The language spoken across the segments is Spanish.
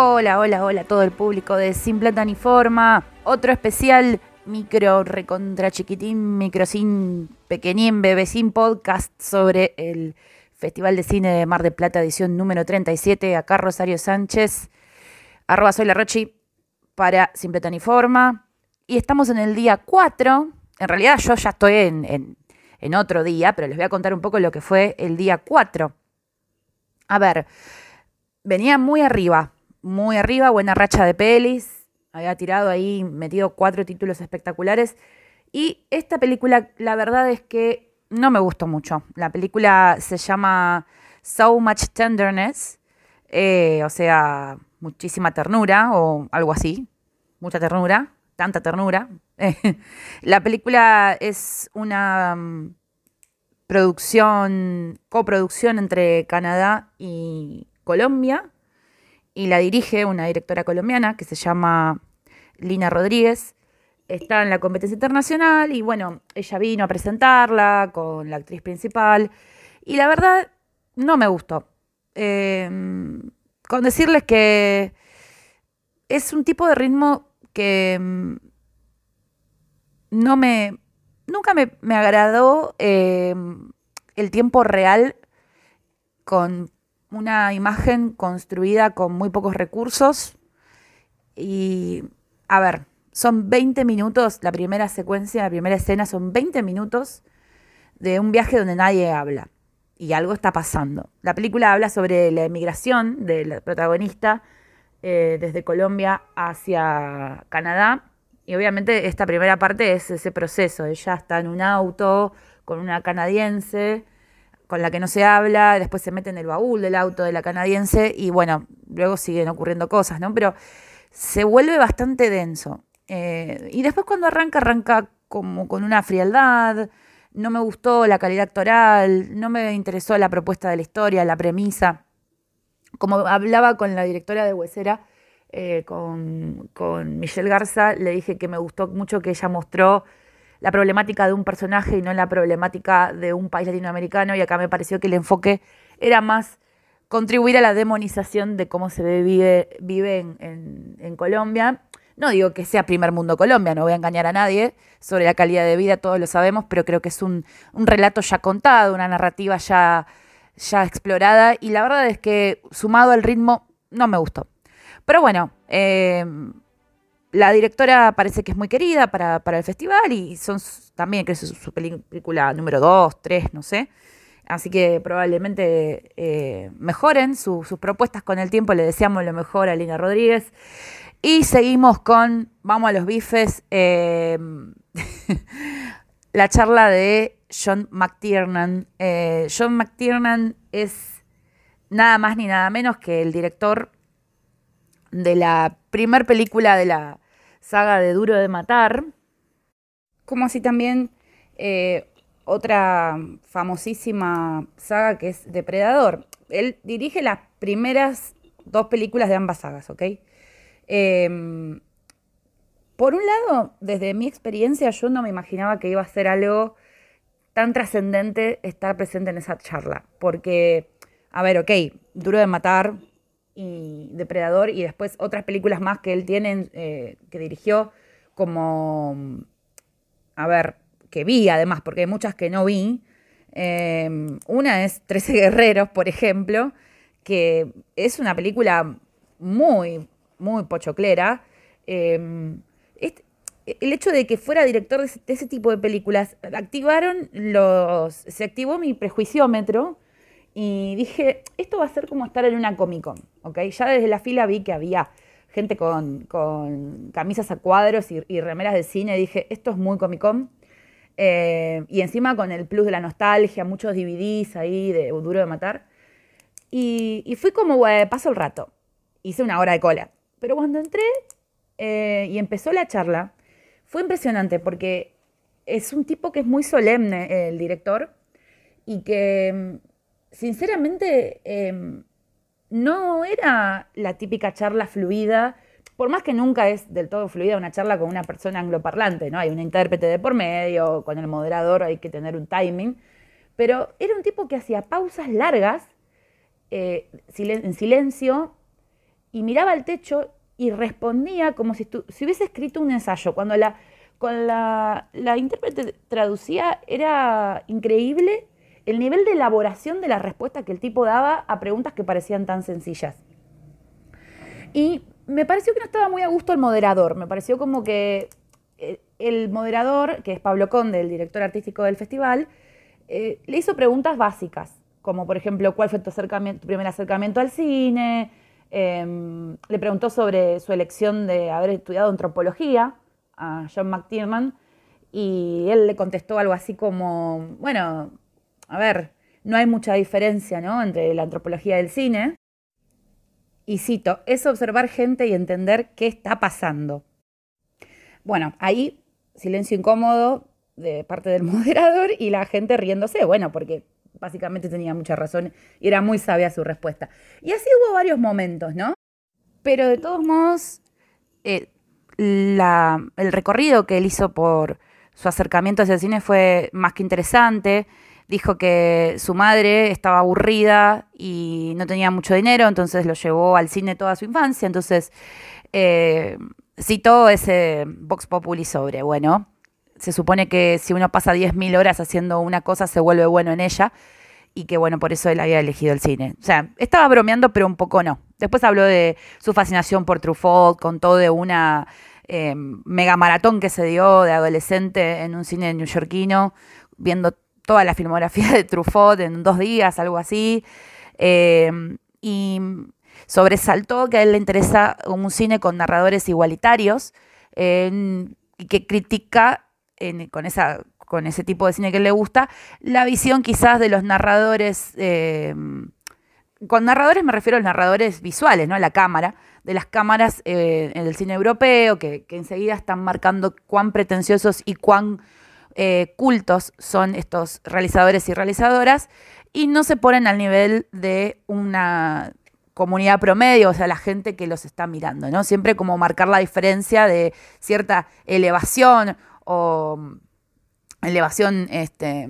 Hola, hola, hola a todo el público de Sin Plata. Otro especial micro recontra chiquitín, micro sin pequeñín, bebecín podcast sobre el Festival de Cine de Mar de Plata, edición número 37. Acá Rosario Sánchez, arroba soy para Sin Plata. Y estamos en el día 4. En realidad yo ya estoy en, en, en otro día, pero les voy a contar un poco lo que fue el día 4. A ver, venía muy arriba muy arriba, buena racha de pelis. Había tirado ahí, metido cuatro títulos espectaculares. Y esta película, la verdad es que no me gustó mucho. La película se llama So Much Tenderness, eh, o sea, muchísima ternura o algo así. Mucha ternura, tanta ternura. la película es una um, producción, coproducción entre Canadá y Colombia y la dirige una directora colombiana que se llama Lina Rodríguez. Está en la competencia internacional y bueno, ella vino a presentarla con la actriz principal y la verdad no me gustó. Em, con decirles que es un tipo de ritmo que em, no me, nunca me, agradó em, el tiempo real con una imagen construida con muy pocos recursos. Y, a ver, son 20 minutos, la primera secuencia, la primera escena son 20 minutos de un viaje donde nadie habla y algo está pasando. La película habla sobre la emigración del protagonista eh, desde Colombia hacia Canadá y obviamente esta primera parte es ese proceso. Ella está en un auto con una canadiense con la que no se habla, después se mete en el baúl del auto de la canadiense y bueno, luego siguen ocurriendo cosas, ¿no? Pero se vuelve bastante denso. Eh, y después cuando arranca, arranca como con una frialdad, no me gustó la calidad actoral, no me interesó la propuesta de la historia, la premisa. Como hablaba con la directora de Huesera, eh, con, con Michelle Garza, le dije que me gustó mucho que ella mostró la problemática de un personaje y no la problemática de un país latinoamericano. Y acá me pareció que el enfoque era más contribuir a la demonización de cómo se vive, en, Colombia. No digo que sea primer mundo Colombia, no voy a engañar a nadie sobre la calidad de vida, todos lo sabemos, pero creo que es un, relato ya contado, una narrativa ya, ya explorada y la verdad es que sumado al ritmo no me gustó. Pero bueno, eh, la directora parece que es muy querida para, el festival y son también, que es su, película número 2, 3, no sé. Así que probablemente eh, mejoren sus propuestas con el tiempo. Le deseamos lo mejor a Lina Rodríguez. Y seguimos con, vamos a los bifes, em, la charla de John McTiernan. Eh, John McTiernan es nada más ni nada menos que el director de la primer película de la saga de Duro de Matar, como así también eh, otra famosísima saga que es Depredador. Él dirige las primeras dos películas de ambas sagas, ¿ok? Em, por un lado, desde mi experiencia, yo no me imaginaba que iba a ser algo tan trascendente estar presente en esa charla, porque, a ver, ok, Duro de Matar, y Depredador y después otras películas más que él tiene, eh, que dirigió, como, a ver, que vi además, porque hay muchas que no vi. Em, una es Trece Guerreros, por ejemplo, que es una película muy, muy pochoclera. Em, el hecho de que fuera director de ese, de ese, tipo de películas, activaron los, se activó mi prejuiciómetro y dije, esto va a ser como estar en una Comic Con, ¿ok? Ya desde la fila vi que había gente con, camisas a cuadros y, remeras de cine, dije, esto es muy Comic Con. Eh, y encima con el plus de la nostalgia, muchos DVDs ahí de Duro de Matar. Y, fui como, paso el rato. Hice una hora de cola. Pero cuando entré eh, y empezó la charla, fue impresionante porque es un tipo que es muy solemne, el director, y que sinceramente, em, no era la típica charla fluida, por más que nunca es del todo fluida una charla con una persona angloparlante, ¿no? Hay un intérprete de por medio, con el moderador hay que tener un timing, pero era un tipo que hacía pausas largas, eh, en silencio, y miraba al techo y respondía como si, si hubiese escrito un ensayo. Cuando la, la, la intérprete traducía era increíble el nivel de elaboración de la respuesta que el tipo daba a preguntas que parecían tan sencillas. Y me pareció que no estaba muy a gusto el moderador, me pareció como que eh, el moderador, que es Pablo Conde, el director artístico del festival, eh, le hizo preguntas básicas, como por ejemplo, ¿cuál fue tu, primer acercamiento al cine? Em, le preguntó sobre su elección de haber estudiado antropología a John McTiernan y él le contestó algo así como, bueno, a ver, no hay mucha diferencia ¿no? entre la antropología y el cine. Y cito, es observar gente y entender qué está pasando. Bueno, ahí silencio incómodo de parte del moderador y la gente riéndose, bueno, porque básicamente tenía mucha razón y era muy sabia su respuesta. Y así hubo varios momentos, ¿no? Pero de todos modos, eh, el recorrido que él hizo por su acercamiento hacia el cine fue más que interesante. Dijo que su madre estaba aburrida y no tenía mucho dinero, entonces lo llevó al cine toda su infancia. Entonces eh, citó ese Vox Populi sobre, bueno, se supone que si uno pasa 10.000 horas haciendo una cosa se vuelve bueno en ella y que bueno, por eso él había elegido el cine. O sea, estaba bromeando, pero un poco no. Después habló de su fascinación por Truffaut, contó de una eh, mega maratón que se dio de adolescente en un cine neoyorquino, viendo toda la filmografía de Truffaut en dos días, algo así. Eh, y sobresaltó que a él le interesa un cine con narradores igualitarios y que critica con, esa, con ese tipo de cine que le gusta la visión quizás de los narradores. Eh, con narradores me refiero a los narradores visuales, ¿no? La cámara, de las cámaras eh, en el cine europeo, que, enseguida están marcando cuán pretenciosos y cuán eh, cultos son estos realizadores y realizadoras, y no se ponen al nivel de una comunidad promedio, o sea, la gente que los está mirando, ¿no? Siempre como marcar la diferencia de cierta elevación o elevación este,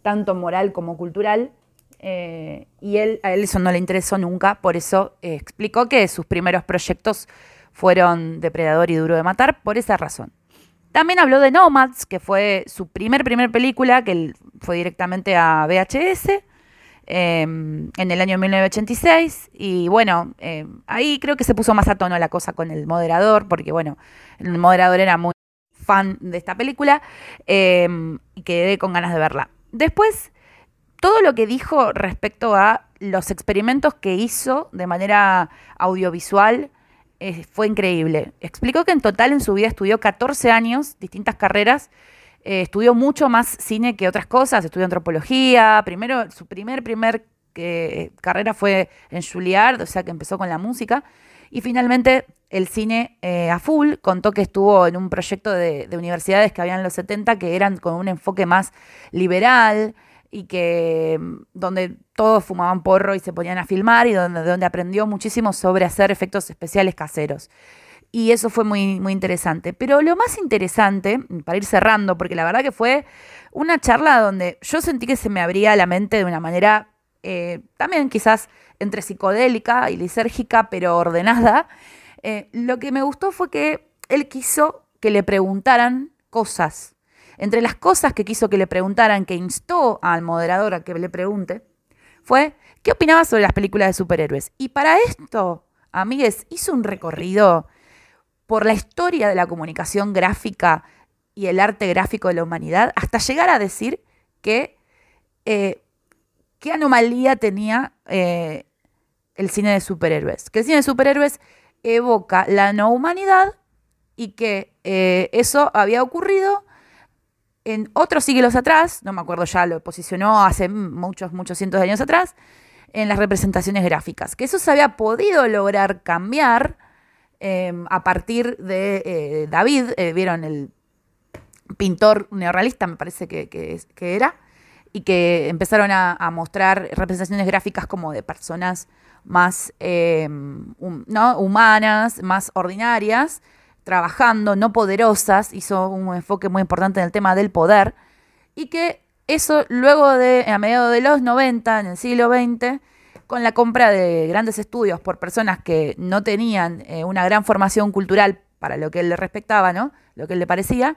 tanto moral como cultural. Eh, y él, a él eso no le interesó nunca, por eso eh, explicó que sus primeros proyectos fueron Depredador y Duro de Matar, por esa razón. También habló de Nomads, que fue su primer, primer película, que fue directamente a VHS. Em, en el año 1986 y bueno, em, ahí creo que se puso más a tono la cosa con el moderador, porque bueno, el moderador era muy fan de esta película em, y quedé con ganas de verla. Después, todo lo que dijo respecto a los experimentos que hizo de manera audiovisual fue increíble. Explicó que en total en su vida estudió 14 años, distintas carreras, eh, estudió mucho más cine que otras cosas, estudió antropología, primero, su primer, primer eh, carrera fue en Juilliard, o sea que empezó con la música, y finalmente el cine eh, a full, contó que estuvo en un proyecto de, universidades que habían en los 70 que eran con un enfoque más liberal y que mm, donde todos fumaban porro y se ponían a filmar y donde, donde aprendió muchísimo sobre hacer efectos especiales caseros y eso fue muy, muy interesante. Pero lo más interesante, para ir cerrando, porque la verdad que fue una charla donde yo sentí que se me abría la mente de una manera eh, también quizás entre psicodélica y lisérgica, pero ordenada. Eh, lo que me gustó fue que él quiso que le preguntaran cosas. Entre las cosas que quiso que le preguntaran, que instó al moderador a que le pregunte, fue qué opinaba sobre las películas de superhéroes. Y para esto, amigues, hizo un recorrido por la historia de la comunicación gráfica y el arte gráfico de la humanidad, hasta llegar a decir que eh, qué anomalía tenía eh, el cine de superhéroes. Que el cine de superhéroes evoca la no humanidad y que eh, eso había ocurrido en otros siglos atrás, no me acuerdo ya, lo posicionó hace muchos, muchos cientos de años atrás, en las representaciones gráficas. Que eso se había podido lograr cambiar Em, a partir de eh, David, eh, vieron el pintor neorrealista, me parece que, era, y que empezaron a, mostrar representaciones gráficas como de personas más em, ¿no? humanas, más ordinarias, trabajando, no poderosas, hizo un enfoque muy importante en el tema del poder, y que eso luego de, a mediados de los 90, en el siglo XX, con la compra de grandes estudios por personas que no tenían eh, una gran formación cultural para lo que él le respectaba, ¿no? Lo que él le parecía,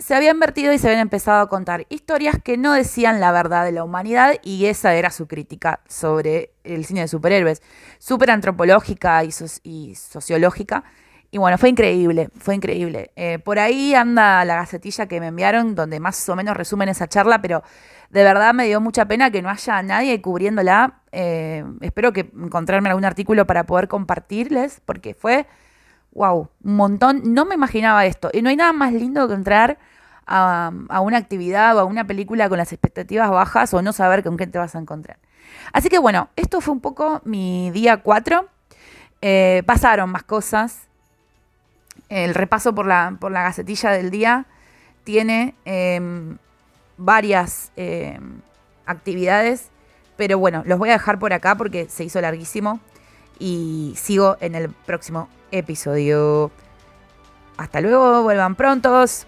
se había invertido y se habían empezado a contar historias que no decían la verdad de la humanidad y esa era su crítica sobre el cine de superhéroes, súper antropológica y, sociológica. Y bueno, fue increíble, fue increíble. Eh, por ahí anda la gacetilla que me enviaron, donde más o menos resumen esa charla, pero de verdad me dio mucha pena que no haya nadie cubriéndola. Eh, espero que encontrarme algún artículo para poder compartirles, porque fue wow, un montón. No me imaginaba esto. Y no hay nada más lindo que entrar a, una actividad o a una película con las expectativas bajas o no saber con qué te vas a encontrar. Así que bueno, esto fue un poco mi día 4. Eh, pasaron más cosas. El repaso por la, por la gacetilla del día tiene em, varias em, actividades, pero bueno, los voy a dejar por acá porque se hizo larguísimo y sigo en el próximo episodio. Hasta luego, vuelvan prontos.